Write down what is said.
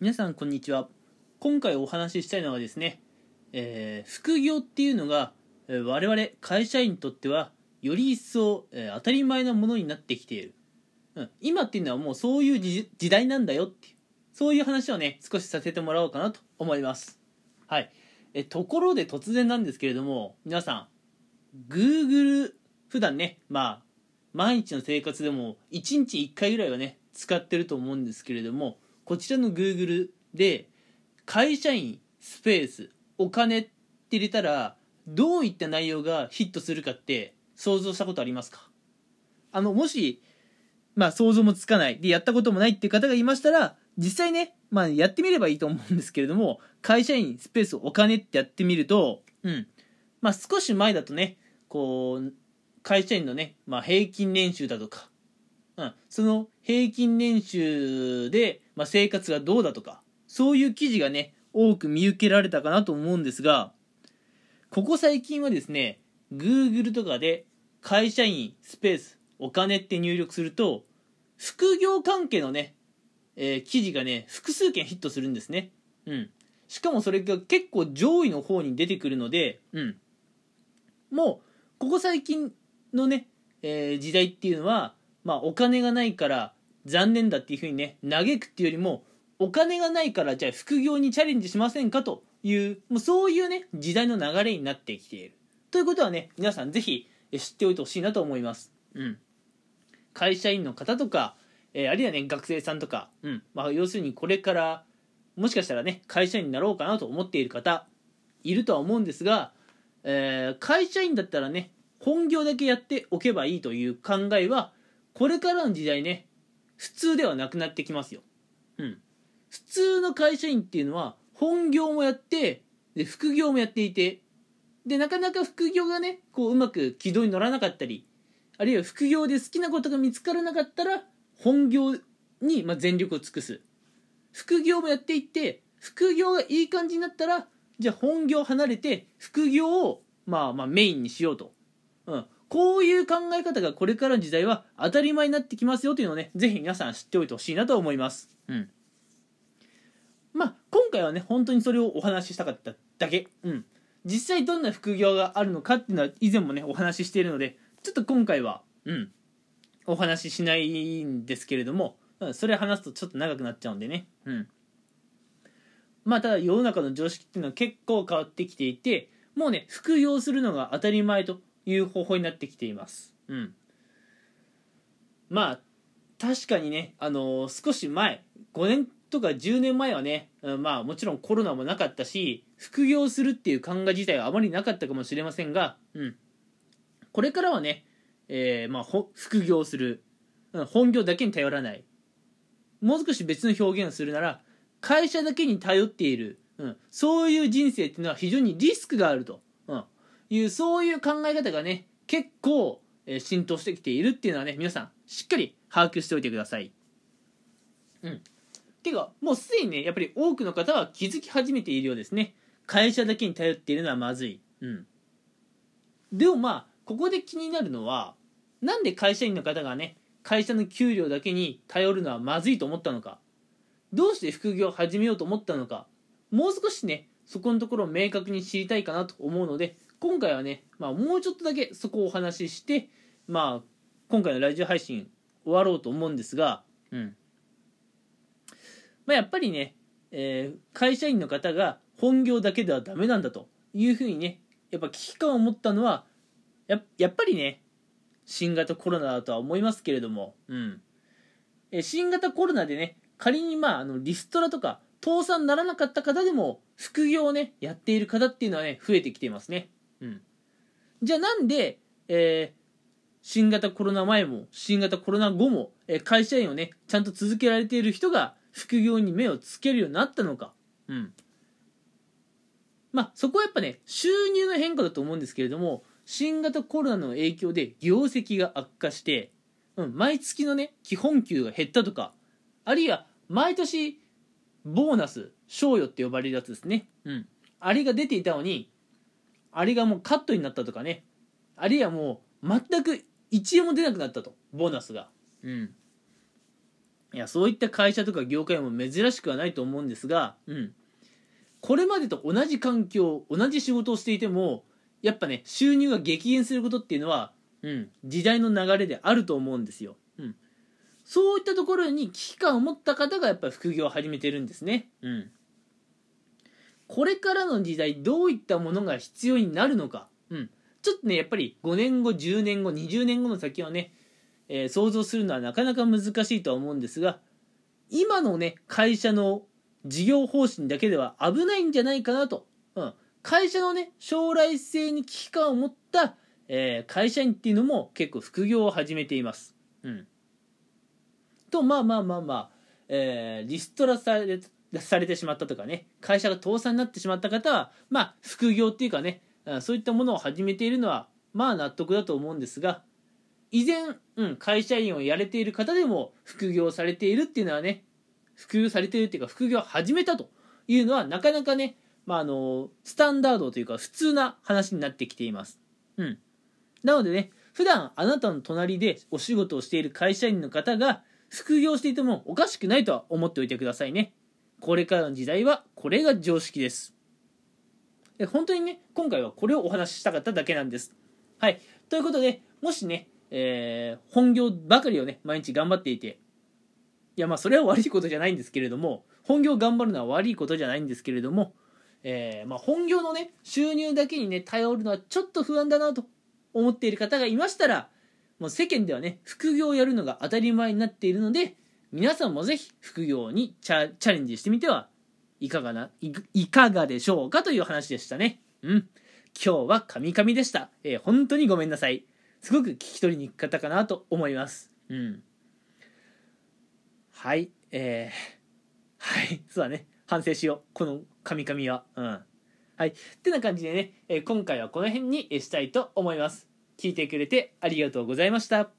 皆さんこんにちは。今回お話ししたいのはですね、えー副業っていうのが、え我々会社員にとってはより一層、えー当たり前のものになってきている、うん、今っていうのはもうそういう時時代なんだよっていう。そういう話をね少しさせてもらおうかなと思います。はい。えところで突然なんですけれども皆さん Google 普段ねまあ毎日の生活でも1日1回ぐらいはね使ってると思うんですけれどもこちらの Google で会社員スペースお金って入れたらどういった内容がヒットするかって想像したことありますか？あのもしまあ想像もつかない。でやったこともないっていう方がいましたら実際ねまあやってみればいいと思うんですけれども会社員スペースお金ってやってみるとうん。まあ少し前だとねこう会社員のね、まあ、平均年収だとか、うん、その平均年収で、まあ、生活がどうだとかそういう記事がね多く見受けられたかなと思うんですがここ最近はですね Google とかで会社員スペースお金って入力すると副業関係のね、えー記事がね複数件ヒットするんですね。うん。しかもそれが結構上位の方に出てくるのでうん。もうここ最近のね、えー時代っていうのは、まあ、お金がないから残念だっていうふうにね嘆くっていうよりもお金がないからじゃあ副業にチャレンジしませんか？というもうそういうね時代の流れになってきている。ということはね皆さんぜひ知っておいてほしいなと思います。うん。会社員の方とか、えーあるいはね学生さんとか、うん。まあ、要するにこれからもしかしたらね会社員になろうかなと思っている方いるとは思うんですが、えー会社員だったらね本業だけやっておけばいいという考えはこれからの時代ね普通ではなくなってきますよ、うん、普通の会社員っていうのは本業もやってで副業もやっていてでなかなか副業がねこううまく軌道に乗らなかったりあるいは副業で好きなことが見つからなかったら本業にまあ全力を尽くす。副業もやっていって副業がいい感じになったらじゃあ本業離れて副業をまあまあメインにしようと、うん、こういう考え方がこれからの時代は当たり前になってきますよというのをねぜひ皆さん知っておいてほしいなと思います。うん。まあ今回はね本当にそれをお話ししたかっただけ。うん。実際どんな副業があるのかっていうのは以前もねお話ししているのでちょっと今回はうん。お話ししないんですけれども、うん、それ話すとちょっと長くなっちゃうんでね。うん。まあただ世の中の常識っていうのは結構変わってきていてもうね副業するのが当たり前という方法になってきています。うん。まあ確かにねあのー少し前5年とか10年前はね、うんまあもちろんコロナもなかったし副業するっていう考え自体はあまりなかったかもしれませんが、うん、これからはね、えーまあ、ほ副業する、うん本業だけに頼らない。もう少し別の表現をするなら会社だけに頼っている、うん、そういう人生っていうのは非常にリスクがあると、うん、いうそういう考え方がね結構、え浸透してきているっていうのはね皆さんしっかり把握しておいてください。うん、ていうかもうすでにねやっぱり多くの方は気づき始めているようですね。会社だけに頼っているのはまずい。うん、でもまあここで気になるのはなんで会社員の方がね会社の給料だけに頼るのはまずいと思ったのか。どうして副業を始めようと思ったのか。もう少しねそこのところを明確に知りたいかなと思うので今回はね、まあ、もうちょっとだけそこをお話ししてまあ今回のラジオ配信終わろうと思うんですがうん。まあやっぱりね、えー会社員の方が本業だけではダメなんだというふうにねやっぱ危機感を持ったのはややっぱりね新型コロナだとは思いますけれども、うん、え新型コロナでね仮にまああのリストラとか倒産ならなかった方でも副業をねやっている方っていうのはね増えてきていますね、うん、じゃあなんで、えー新型コロナ前も新型コロナ後も、えー会社員をねちゃんと続けられている人が副業に目をつけるようになったのか、うん、まあそこはやっぱね収入の変化だと思うんですけれども新型コロナの影響で業績が悪化して、うん、毎月のね基本給が減ったとかあるいは毎年ボーナス賞与って呼ばれるやつですね、うん、あれが出ていたのにあれがもうカットになったとかね。あるいはもう全く1円も出なくなったと。ボーナスが、うん、いやそういった会社とか業界も珍しくはないと思うんですが、うん、これまでと同じ環境同じ仕事をしていてもやっぱね収入が激減することっていうのは、うん、時代の流れであると思うんですよ、うん、そういったところに危機感を持った方がやっぱり副業を始めてるんですね、うん、これからの時代どういったものが必要になるのか、うん、ちょっとねやっぱり5年後10年後20年後の先はねえー、想像するのはなかなか難しいとは思うんですが今のね会社の事業方針だけでは危ないんじゃないかなと、うん、会社のね将来性に危機感を持った、えー、会社員っていうのも結構副業を始めています。うん、とまあまあまあまあ、えー、リストラされされてしまったとかね会社が倒産になってしまった方はまあ副業っていうかねそういったものを始めているのはまあ納得だと思うんですが以前、うん、会社員をやれている方でも副業されているっていうのはね副業されているっていうか副業を始めたというのはなかなかね、まあ、あのスタンダードというか普通な話になってきています。うん、なのでね普段あなたの隣でお仕事をしている会社員の方が副業していてもおかしくないとは思っておいてくださいね。これからの時代はこれが常識です。本当にね、今回はこれをお話ししたかっただけなんです。はい。ということで、もしね、えー、本業ばかりをね毎日頑張っていていやまあそれは悪いことじゃないんですけれども本業頑張るのは悪いことじゃないんですけれども、えー、まあ、本業のね収入だけにね頼るのはちょっと不安だなと思っている方がいましたらもう世間ではね副業をやるのが当たり前になっているので皆さんもぜひ副業にチャレンジしてみてはいかがないかがでしょうかという話でしたね。うん。今日はカミカミでした。えー、本当にごめんなさい。すごく聞き取りにくかったかなと思います。うん。はい、えー、はい、そうだね。反省しよう。このカミカミは。うん。はい。ってな感じでね、えー、今回はこの辺にしたいと思います。聞いてくれてありがとうございました。